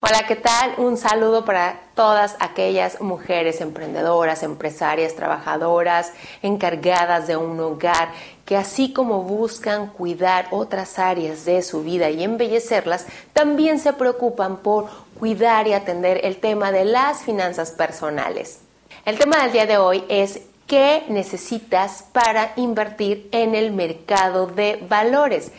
Hola, ¿qué tal? Un saludo para todas aquellas mujeres emprendedoras, empresarias, trabajadoras, encargadas de un hogar, que así como buscan cuidar otras áreas de su vida y embellecerlas, también se preocupan por cuidar y atender el tema de las finanzas personales. El tema del día de hoy es qué necesitas para invertir en el mercado de valores.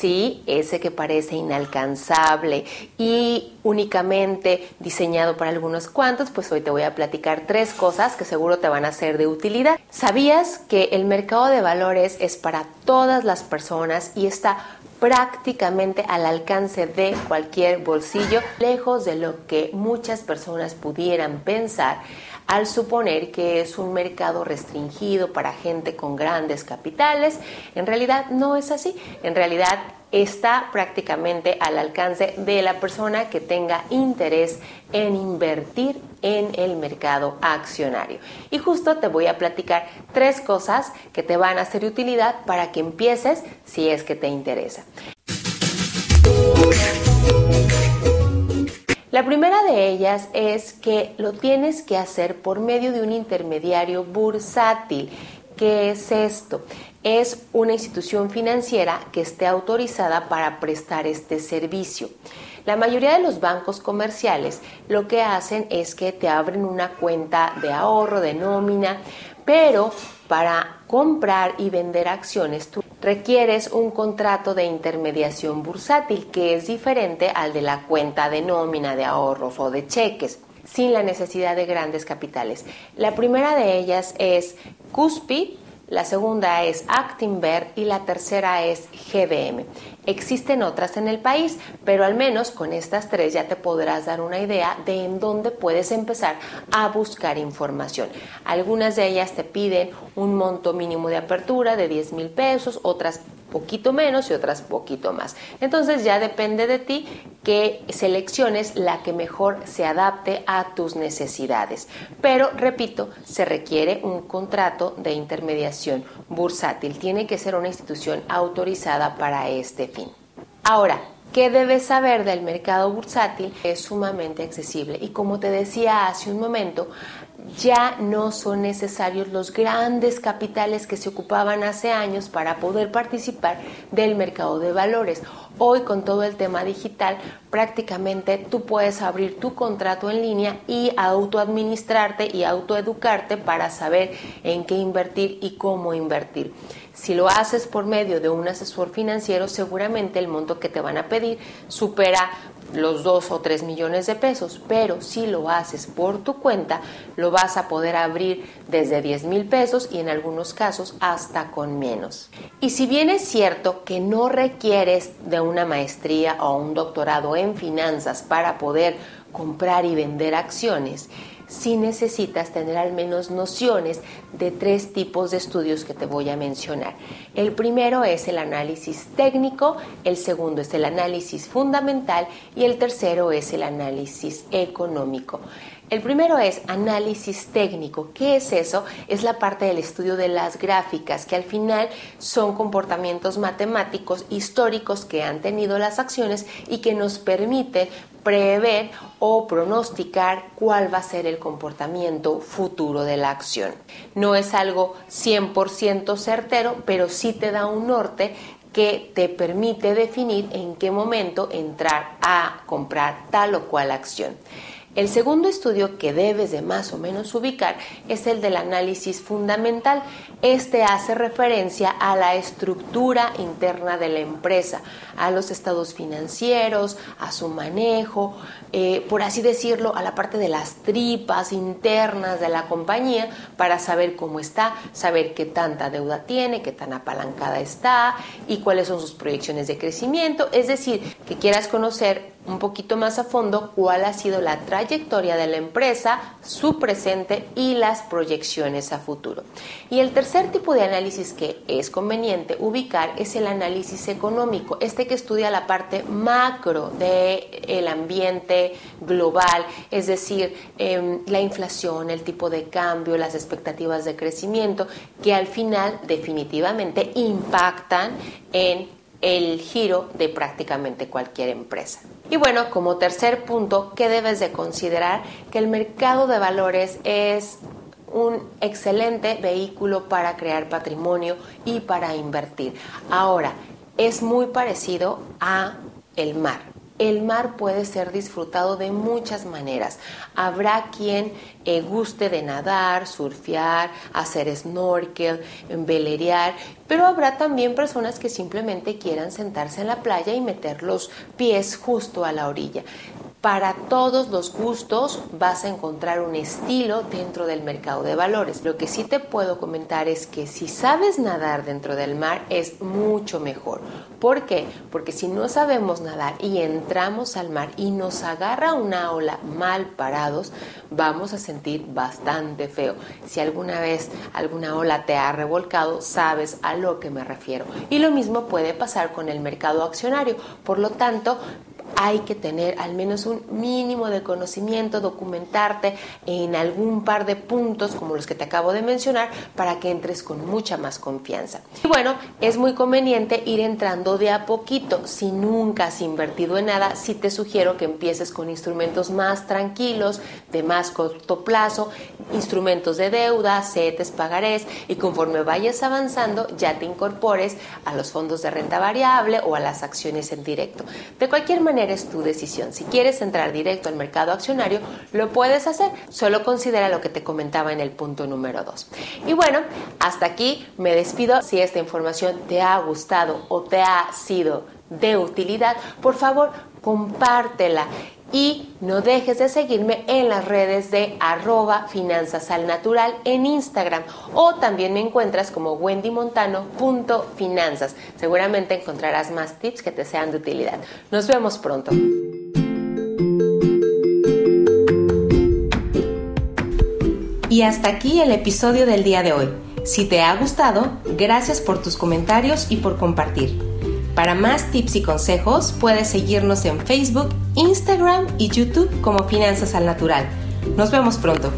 Sí, ese que parece inalcanzable y únicamente diseñado para algunos cuantos, pues hoy te voy a platicar tres cosas que seguro te van a ser de utilidad. ¿Sabías que el mercado de valores es para todas las personas y está prácticamente al alcance de cualquier bolsillo, lejos de lo que muchas personas pudieran pensar? al suponer que es un mercado restringido para gente con grandes capitales. En realidad no es así. En realidad está prácticamente al alcance de la persona que tenga interés en invertir en el mercado accionario. Y justo te voy a platicar tres cosas que te van a ser de utilidad para que empieces si es que te interesa. La primera de ellas es que lo tienes que hacer por medio de un intermediario bursátil. ¿Qué es esto? Es una institución financiera que esté autorizada para prestar este servicio. La mayoría de los bancos comerciales lo que hacen es que te abren una cuenta de ahorro, de nómina, pero para comprar y vender acciones tú requieres un contrato de intermediación bursátil que es diferente al de la cuenta de nómina de ahorros o de cheques sin la necesidad de grandes capitales. La primera de ellas es Cuspi, la segunda es Actinver y la tercera es GBM. Existen otras en el país, pero al menos con estas tres ya te podrás dar una idea de en dónde puedes empezar a buscar información. Algunas de ellas te piden un monto mínimo de apertura de 10 mil pesos, otras poquito menos y otras poquito más. Entonces ya depende de ti que selecciones la que mejor se adapte a tus necesidades. Pero, repito, se requiere un contrato de intermediación bursátil. Tiene que ser una institución autorizada para este fin. Ahora, ¿Qué debes saber del mercado bursátil? Es sumamente accesible y como te decía hace un momento, ya no son necesarios los grandes capitales que se ocupaban hace años para poder participar del mercado de valores. Hoy con todo el tema digital, prácticamente tú puedes abrir tu contrato en línea y autoadministrarte y autoeducarte para saber en qué invertir y cómo invertir. Si lo haces por medio de un asesor financiero, seguramente el monto que te van a pedir supera los 2 o 3 millones de pesos, pero si lo haces por tu cuenta, lo vas a poder abrir desde 10 mil pesos y en algunos casos hasta con menos. Y si bien es cierto que no requieres de una maestría o un doctorado en finanzas para poder comprar y vender acciones, si necesitas tener al menos nociones de tres tipos de estudios que te voy a mencionar. El primero es el análisis técnico, el segundo es el análisis fundamental y el tercero es el análisis económico. El primero es análisis técnico. ¿Qué es eso? Es la parte del estudio de las gráficas, que al final son comportamientos matemáticos históricos que han tenido las acciones y que nos permiten prever o pronosticar cuál va a ser el comportamiento futuro de la acción. No es algo 100% certero, pero sí te da un norte que te permite definir en qué momento entrar a comprar tal o cual acción. El segundo estudio que debes de más o menos ubicar es el del análisis fundamental. Este hace referencia a la estructura interna de la empresa, a los estados financieros, a su manejo, eh, por así decirlo, a la parte de las tripas internas de la compañía para saber cómo está, saber qué tanta deuda tiene, qué tan apalancada está y cuáles son sus proyecciones de crecimiento. Es decir, que quieras conocer un poquito más a fondo cuál ha sido la trayectoria de la empresa, su presente y las proyecciones a futuro. Y el tercer tipo de análisis que es conveniente ubicar es el análisis económico, este que estudia la parte macro del ambiente global, es decir, em, la inflación, el tipo de cambio, las expectativas de crecimiento, que al final definitivamente impactan en el giro de prácticamente cualquier empresa. Y bueno, como tercer punto, ¿qué debes de considerar? Que el mercado de valores es un excelente vehículo para crear patrimonio y para invertir. Ahora, es muy parecido a el mar el mar puede ser disfrutado de muchas maneras. Habrá quien eh, guste de nadar, surfear, hacer snorkel, velerear, pero habrá también personas que simplemente quieran sentarse en la playa y meter los pies justo a la orilla. Para todos los gustos vas a encontrar un estilo dentro del mercado de valores. Lo que sí te puedo comentar es que si sabes nadar dentro del mar es mucho mejor. ¿Por qué? Porque si no sabemos nadar y entramos al mar y nos agarra una ola mal parados, vamos a sentir bastante feo. Si alguna vez alguna ola te ha revolcado, sabes a lo que me refiero. Y lo mismo puede pasar con el mercado accionario. Por lo tanto, hay que tener al menos un mínimo de conocimiento, documentarte en algún par de puntos como los que te acabo de mencionar para que entres con mucha más confianza. Y bueno, es muy conveniente ir entrando de a poquito. Si nunca has invertido en nada, sí te sugiero que empieces con instrumentos más tranquilos, de más corto plazo, instrumentos de deuda, CETES, pagarés y conforme vayas avanzando ya te incorpores a los fondos de renta variable o a las acciones en directo. De cualquier manera, es tu decisión. Si quieres entrar directo al mercado accionario, lo puedes hacer. Solo considera lo que te comentaba en el punto número 2. Y bueno, hasta aquí me despido. Si esta información te ha gustado o te ha sido de utilidad, por favor, compártela y no dejes de seguirme en las redes de arroba finanzas al natural en Instagram o también me encuentras como wendymontano.finanzas. Seguramente encontrarás más tips que te sean de utilidad. Nos vemos pronto. Y hasta aquí el episodio del día de hoy. Si te ha gustado, gracias por tus comentarios y por compartir. Para más tips y consejos, puedes seguirnos en Facebook, Instagram y YouTube como Finanzas al Natural. Nos vemos pronto.